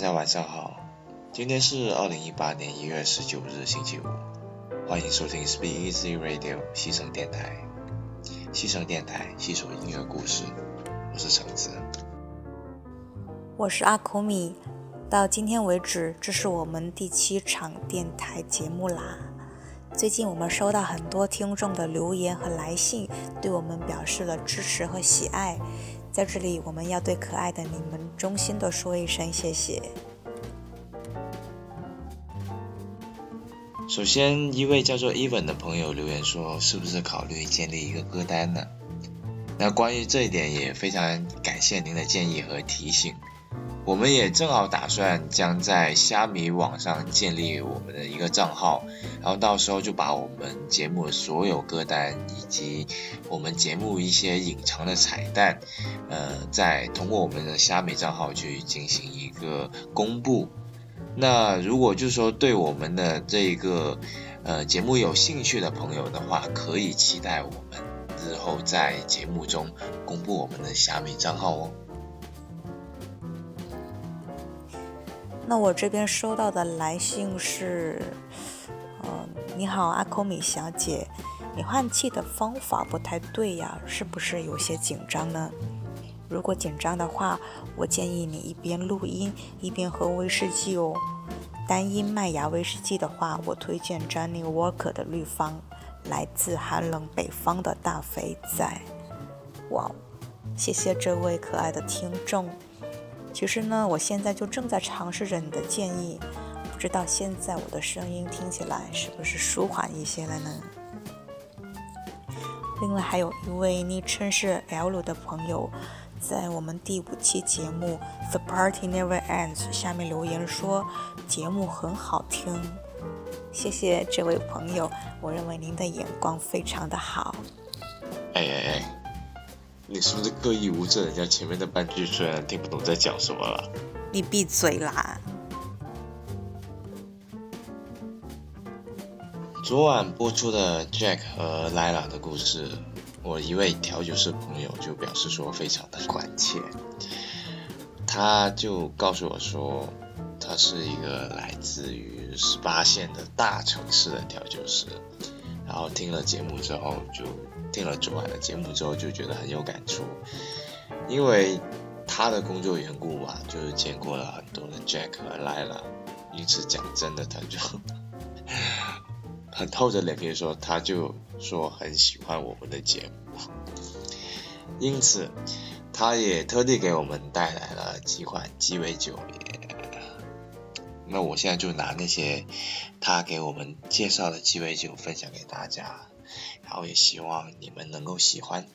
大家晚上好，今天是二零一八年一月十九日星期五，欢迎收听 Speak Easy Radio 西城电台。西城电台细说音乐故事，我是橙子，我是阿苦米。到今天为止，这是我们第七场电台节目啦。最近我们收到很多听众的留言和来信，对我们表示了支持和喜爱。在这里，我们要对可爱的你们衷心的说一声谢谢。首先，一位叫做 Even 的朋友留言说：“是不是考虑建立一个歌单呢？”那关于这一点，也非常感谢您的建议和提醒。我们也正好打算将在虾米网上建立我们的一个账号，然后到时候就把我们节目的所有歌单以及我们节目一些隐藏的彩蛋，呃，再通过我们的虾米账号去进行一个公布。那如果就是说对我们的这一个呃节目有兴趣的朋友的话，可以期待我们日后在节目中公布我们的虾米账号哦。那我这边收到的来信是，嗯，你好，阿空米小姐，你换气的方法不太对呀，是不是有些紧张呢？如果紧张的话，我建议你一边录音一边喝威士忌哦。单一麦芽威士忌的话，我推荐 Johnny Walker 的绿方，来自寒冷北方的大肥仔。哇，谢谢这位可爱的听众。其实呢，我现在就正在尝试着你的建议，不知道现在我的声音听起来是不是舒缓一些了呢？另外还有一位昵称是 L 的朋友，在我们第五期节目《The Party Never Ends》下面留言说节目很好听，谢谢这位朋友，我认为您的眼光非常的好。哎哎哎。你是不是刻意无视人家前面的半句？虽然听不懂在讲什么了。你闭嘴啦！昨晚播出的 Jack 和 Lila 的故事，我一位调酒师朋友就表示说非常的关切。他就告诉我说，他是一个来自于十八线的大城市的调酒师。然后听了节目之后，就听了昨晚的节目之后，就觉得很有感触，因为他的工作缘故嘛，就是见过了很多的 Jack 和 Lila，因此讲真的，他就很透着脸皮说，他就说很喜欢我们的节目，因此他也特地给我们带来了几款鸡尾酒。那我现在就拿那些他给我们介绍的鸡尾酒分享给大家，然后也希望你们能够喜欢。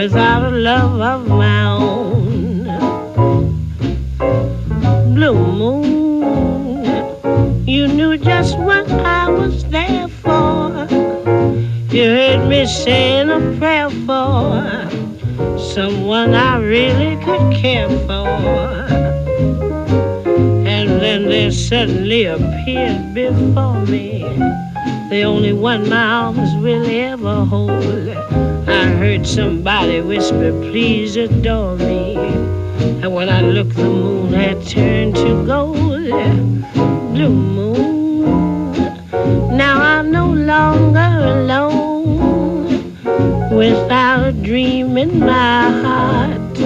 without a love of my own. Saying a prayer for someone I really could care for. And then there suddenly appeared before me the only one my arms will ever hold. I heard somebody whisper, please adore me. And when I looked, the moon had turned to gold. Blue moon, now I'm no longer alone. Without a dream in my heart,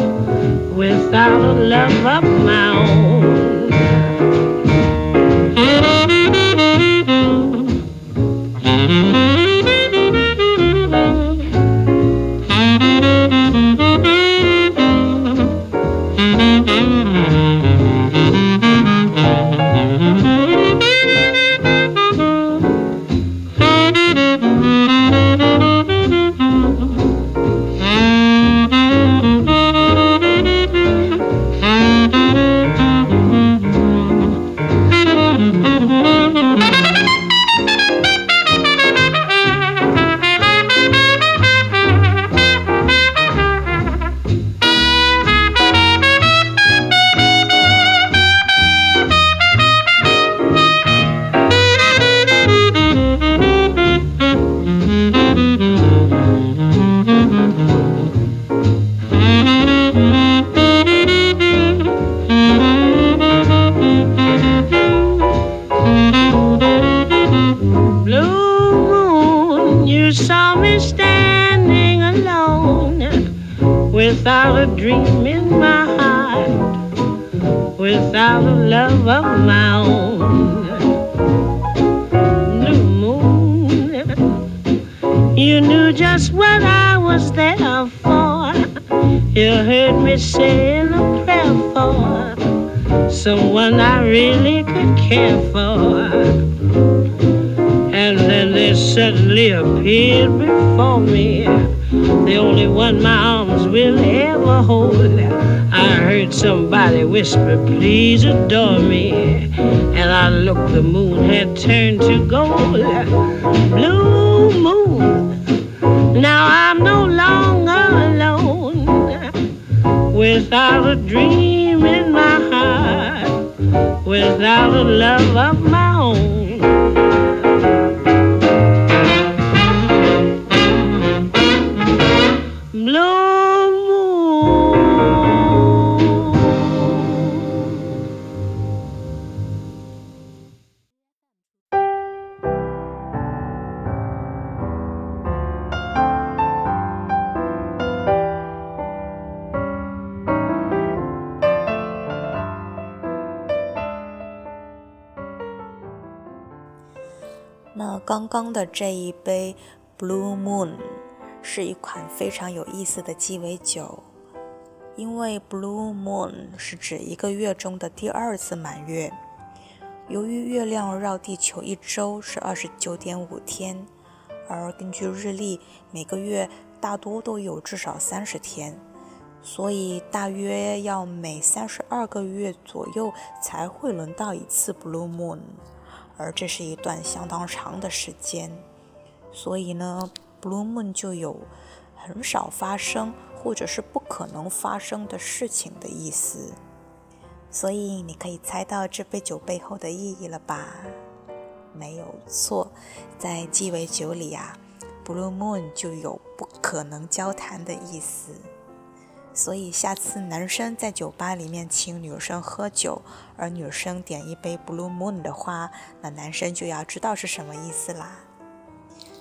without a love of my own. Really could care for and then they suddenly appeared before me. The only one my arms will ever hold. I heard somebody whisper, please adore me. And I looked, the moon had turned to gold. Blue moon, now I'm no longer alone. Without a dream in my without a love of my own. 那刚刚的这一杯 Blue Moon 是一款非常有意思的鸡尾酒，因为 Blue Moon 是指一个月中的第二次满月。由于月亮绕地球一周是二十九点五天，而根据日历，每个月大多都有至少三十天，所以大约要每三十二个月左右才会轮到一次 Blue Moon。而这是一段相当长的时间，所以呢，Blue Moon 就有很少发生或者是不可能发生的事情的意思。所以你可以猜到这杯酒背后的意义了吧？没有错，在鸡尾酒里啊，Blue Moon 就有不可能交谈的意思。所以下次男生在酒吧里面请女生喝酒，而女生点一杯 Blue Moon 的话，那男生就要知道是什么意思啦。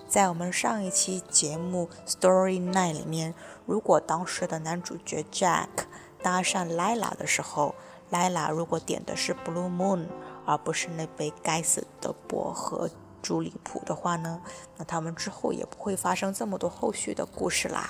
在我们上一期节目 Story Nine 里面，如果当时的男主角 Jack 搭讪 Lila 的时候，Lila 如果点的是 Blue Moon，而不是那杯该死的薄荷朱利普的话呢，那他们之后也不会发生这么多后续的故事啦。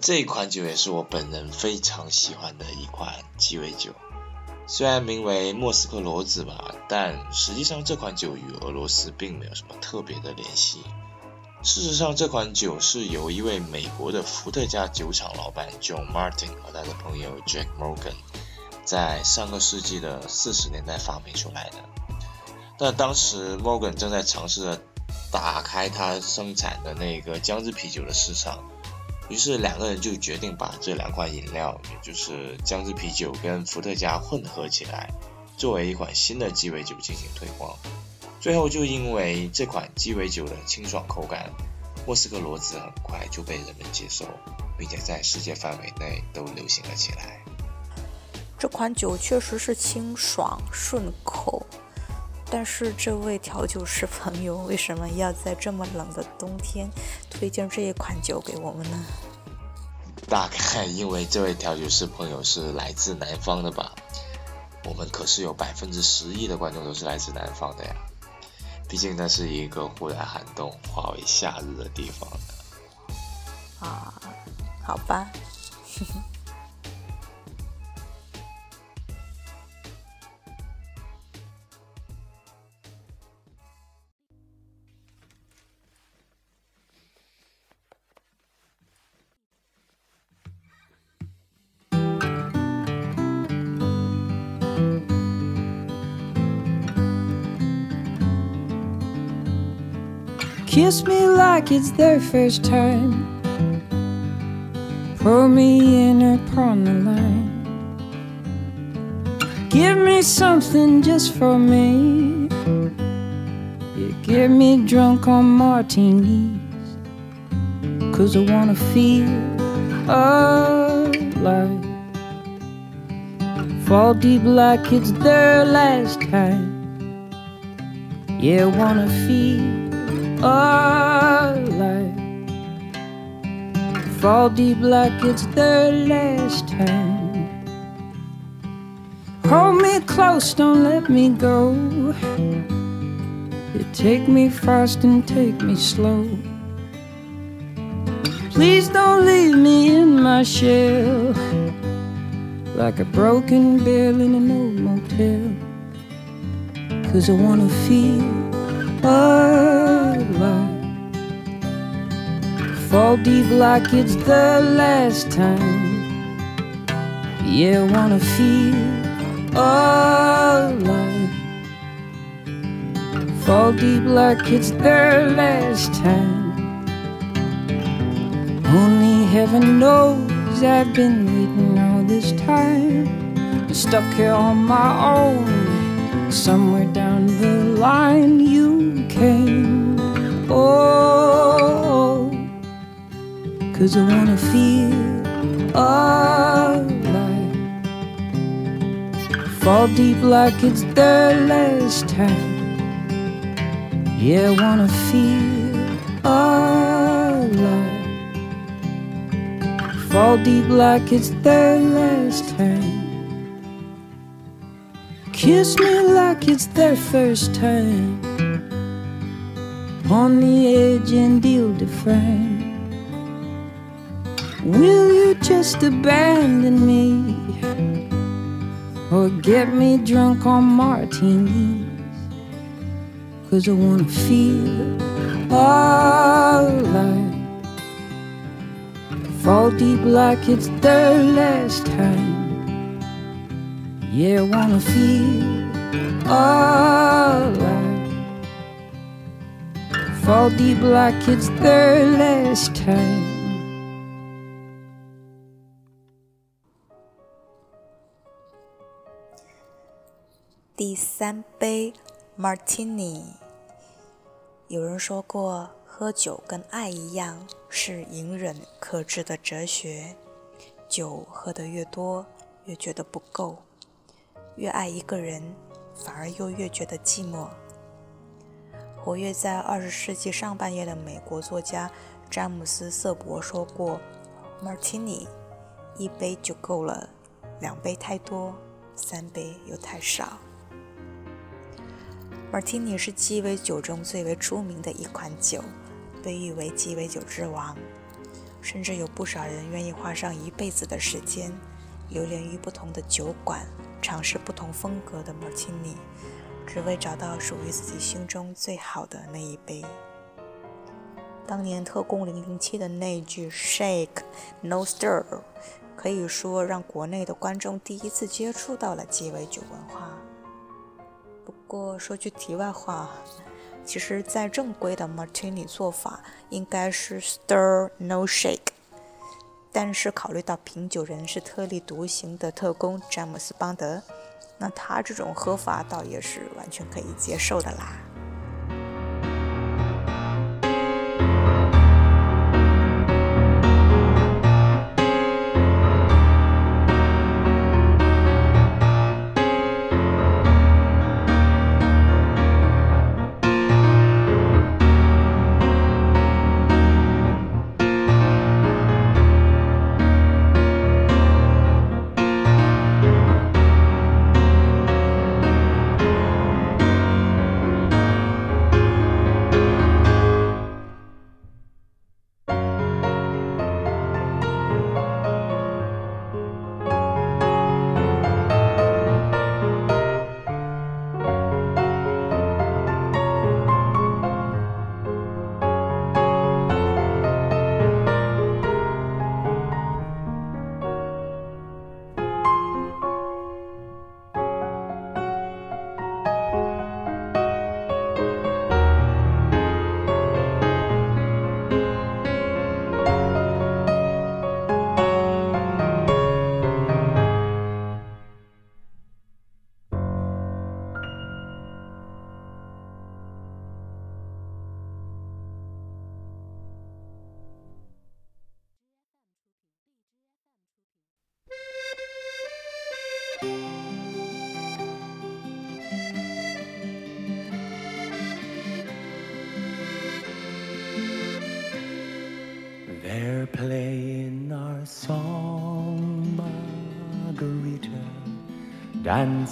这款酒也是我本人非常喜欢的一款鸡尾酒。虽然名为莫斯科骡子吧，但实际上这款酒与俄罗斯并没有什么特别的联系。事实上，这款酒是由一位美国的伏特加酒厂老板 John Martin 和他的朋友 Jack Morgan 在上个世纪的四十年代发明出来的。但当时 Morgan 正在尝试着打开他生产的那个姜汁啤酒的市场，于是两个人就决定把这两款饮料，也就是姜汁啤酒跟伏特加混合起来，作为一款新的鸡尾酒进行推广。最后就因为这款鸡尾酒的清爽口感，莫斯科骡子很快就被人们接受，并且在世界范围内都流行了起来。这款酒确实是清爽顺口，但是这位调酒师朋友为什么要在这么冷的冬天推荐这一款酒给我们呢？大概因为这位调酒师朋友是来自南方的吧。我们可是有百分之十一的观众都是来自南方的呀。毕竟那是一个忽然寒冬化为夏日的地方啊，好吧。Kiss me like it's their first time. Pull me in upon the line. Give me something just for me. You get me drunk on martinis. Cause I wanna feel alive. Fall deep like it's their last time. Yeah, wanna feel alive. Fall deep like it's the last time. Hold me close, don't let me go. You take me fast and take me slow. Please don't leave me in my shell like a broken bell in an old motel. Cause I wanna feel Fall deep like it's the last time. Yeah, wanna feel alive. Fall deep like it's the last time. Only heaven knows I've been waiting all this time. Stuck here on my own, somewhere down the line you came. Oh, cause I wanna feel alive. Fall deep like it's the last time. Yeah, I wanna feel alive. Fall deep like it's the last time. Kiss me like it's their first time. On the edge and deal define. Will you just abandon me? Or get me drunk on martinis? Cause I wanna feel alive. Fall deep like it's the last time. Yeah, I wanna feel alive. Fall deep like it's the last time. 第三杯 Martini。有人说过，喝酒跟爱一样，是隐忍克制的哲学。酒喝得越多，越觉得不够；越爱一个人，反而又越觉得寂寞。活跃在二十世纪上半叶的美国作家詹姆斯·瑟伯说过：“Martini，一杯就够了，两杯太多，三杯又太少。” Martini 是鸡尾酒中最为出名的一款酒，被誉为鸡尾酒之王，甚至有不少人愿意花上一辈子的时间，流连于不同的酒馆，尝试不同风格的 Martini，只为找到属于自己心中最好的那一杯。当年《特工零零七》的那句 “Shake No Stir”，可以说让国内的观众第一次接触到了鸡尾酒文化。不过说句题外话，其实，在正规的 Martini 做法应该是 Stir No Shake，但是考虑到品酒人是特立独行的特工詹姆斯邦德，那他这种喝法倒也是完全可以接受的啦。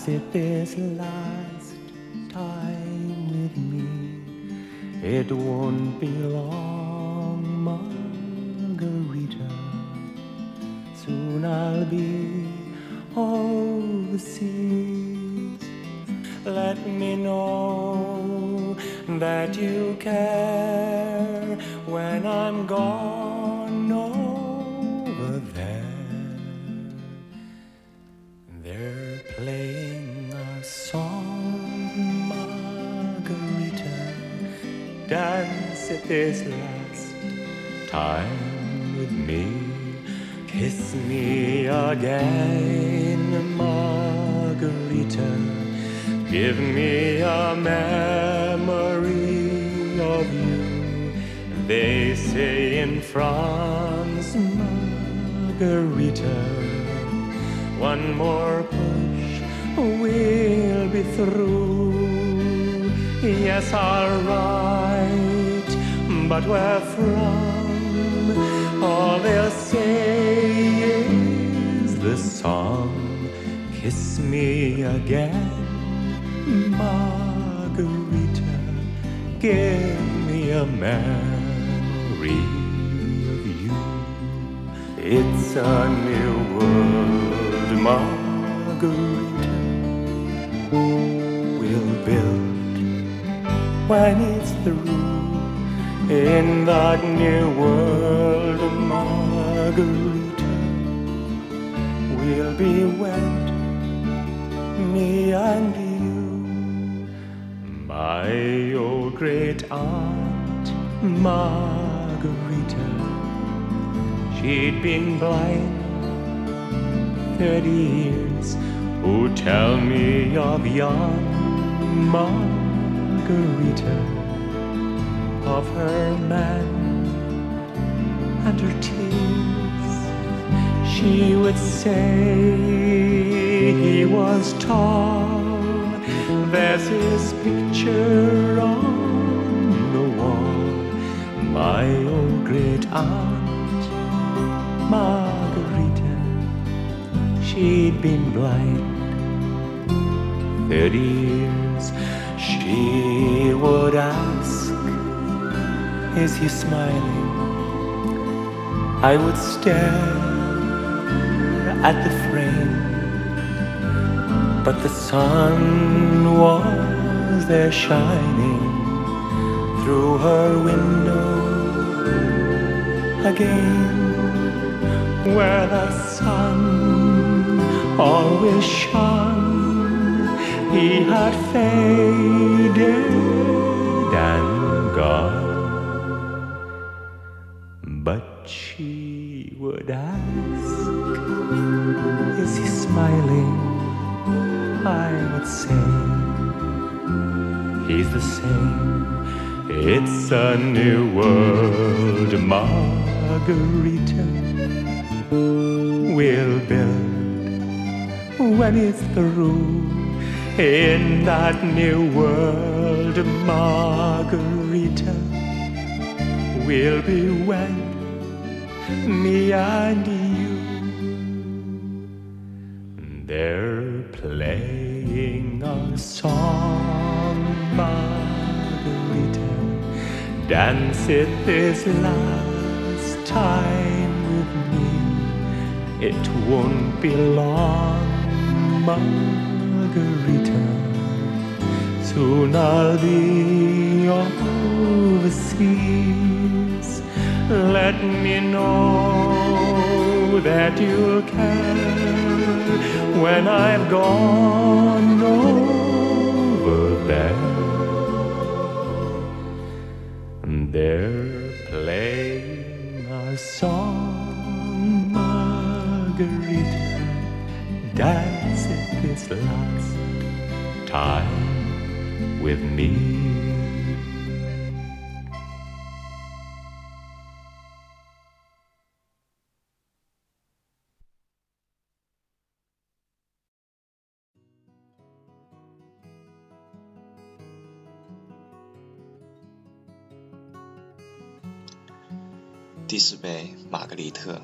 It this last time with me. It won't be long, Margarita. Soon I'll be overseas. Let me know that you care when I'm gone this last time with me. Kiss me again, Margarita. Give me a memory of you. They say in France, Margarita, one more push, we'll be through. Yes, I'll write, but where from? All they'll say is the song, Kiss Me Again, Margarita, give me a memory of you. It's a new world, Margarita. We'll build when it's through in that new world, Margarita. We'll be wed, me and you. My old great aunt, Margarita, she'd been blind thirty years. Oh, tell me of young Margarita, of her men and her tears. She would say he was tall. There's his picture on the wall. My old great aunt, Margarita, she'd been blind thirty years. She would ask is he smiling? I would stare at the frame, but the sun was there shining through her window again, where the sun always shone. He had faded smiling? I would say, He's the same. It's a new world, Margarita. We'll build when it's through in that new world, Margarita. We'll be wed, me and you. Playing a song, Margarita. Dance it this last time with me. It won't be long, Margarita. Soon I'll be overseas. Let me know that you'll care when I've gone over there. They're playing a song, Margarita. Dance this last time with me. 杯玛格丽特，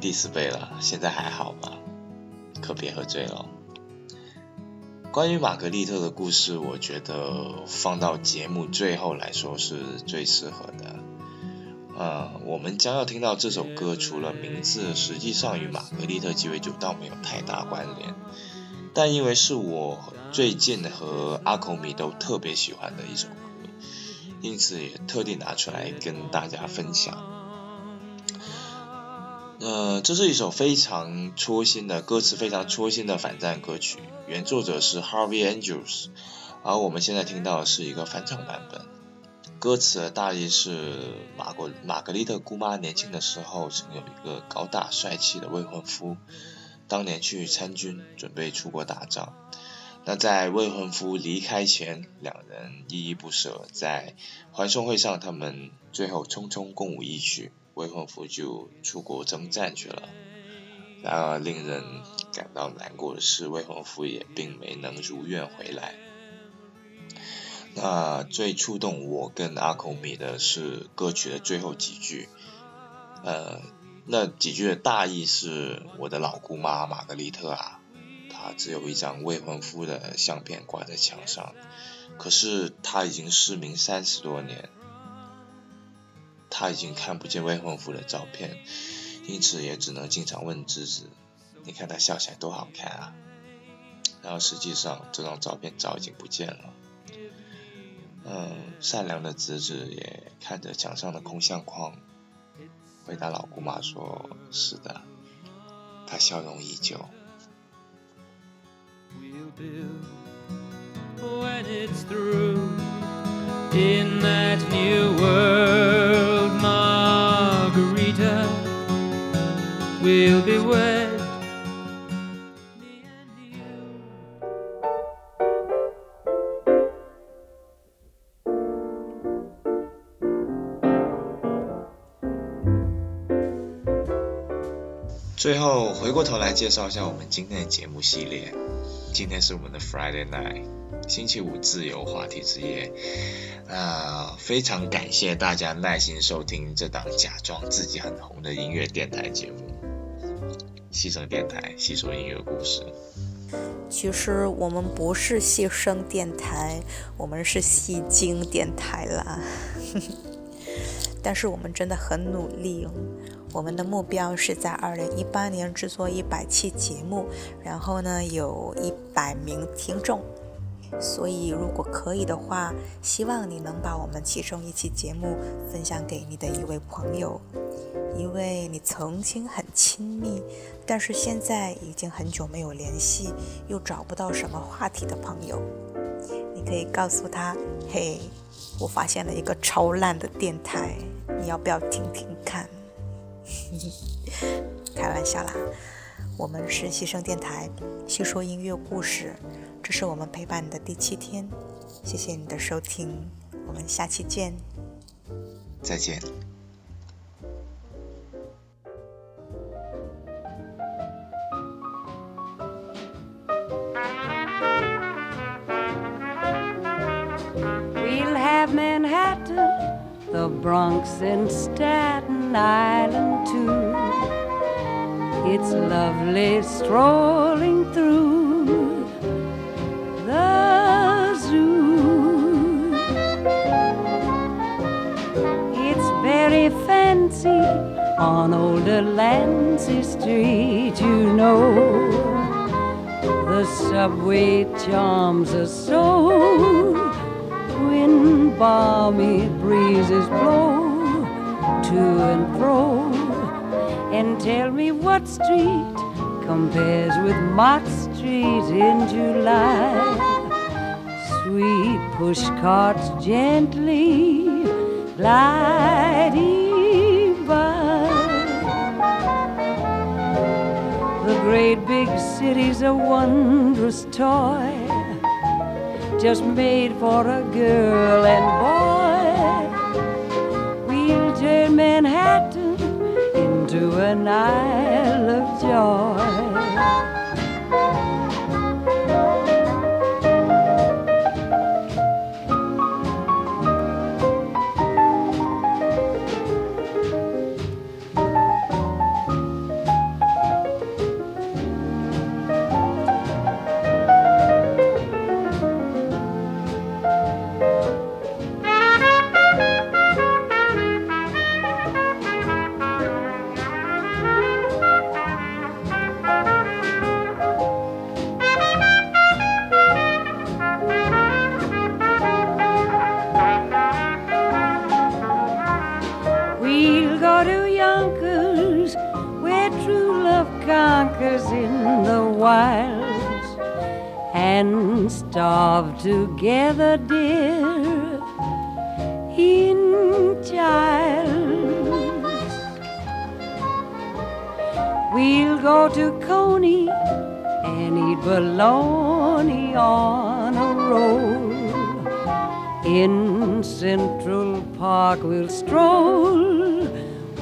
第四杯了，现在还好吗？可别喝醉了。关于玛格丽特的故事，我觉得放到节目最后来说是最适合的。呃，我们将要听到这首歌，除了名字实际上与玛格丽特鸡尾酒倒没有太大关联，但因为是我最近和阿孔米都特别喜欢的一首歌。因此也特地拿出来跟大家分享。呃，这是一首非常戳心的歌词，非常戳心的反战歌曲。原作者是 Harvey Andrews，而我们现在听到的是一个翻唱版本。歌词的大意是：玛国玛格丽特姑妈年轻的时候，曾有一个高大帅气的未婚夫，当年去参军，准备出国打仗。那在未婚夫离开前，两人依依不舍，在欢送会上，他们最后匆匆共舞一曲，未婚夫就出国征战去了。然而，令人感到难过的是，未婚夫也并没能如愿回来。那最触动我跟阿孔米的是歌曲的最后几句，呃，那几句的大意是：我的老姑妈玛格丽特啊。她只有一张未婚夫的相片挂在墙上，可是她已经失明三十多年，他已经看不见未婚夫的照片，因此也只能经常问侄子：“你看他笑起来多好看啊！”然后实际上这张照片早已经不见了。嗯，善良的侄子也看着墙上的空相框，回答老姑妈说：“是的，他笑容依旧。” when it's through in that new world, We'll be wed. me and you. 最后回过头来介绍一下我们今天的节目系列。今天是我们的 Friday night，星期五自由话题之夜。啊，非常感谢大家耐心收听这档假装自己很红的音乐电台节目——戏声电台，细说音乐故事。其实我们不是戏声电台，我们是戏精电台啦。但是我们真的很努力，我们的目标是在二零一八年制作一百期节目，然后呢有一百名听众。所以，如果可以的话，希望你能把我们其中一期节目分享给你的一位朋友，一位你曾经很亲密，但是现在已经很久没有联系，又找不到什么话题的朋友。你可以告诉他：“嘿，我发现了一个超烂的电台，你要不要听听看？” 开玩笑啦，我们是牺牲电台，细说音乐故事。这是我们陪伴你的第七天，谢谢你的收听，我们下期见，再见。We'll have Manhattan, the Bronx, and Staten Island too. It's lovely strolling through the zoo. It's very fancy on old Delancey Street, you know. The subway charms us so when balmy breezes blow to and fro. Tell me what street compares with Mott Street in July. Sweet push carts gently gliding by. The great big city's a wondrous toy, just made for a girl and boy. An isle of joy.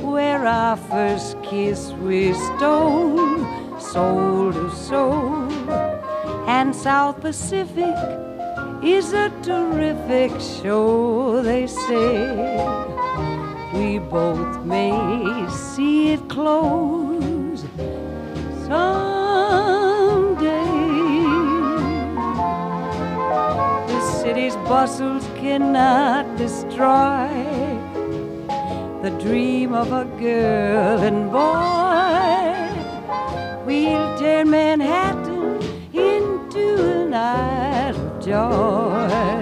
Where our first kiss we stole, soul to soul. And South Pacific is a terrific show, they say. We both may see it close someday. The city's bustles cannot destroy the dream of a girl and boy. We'll turn Manhattan into an isle of joy.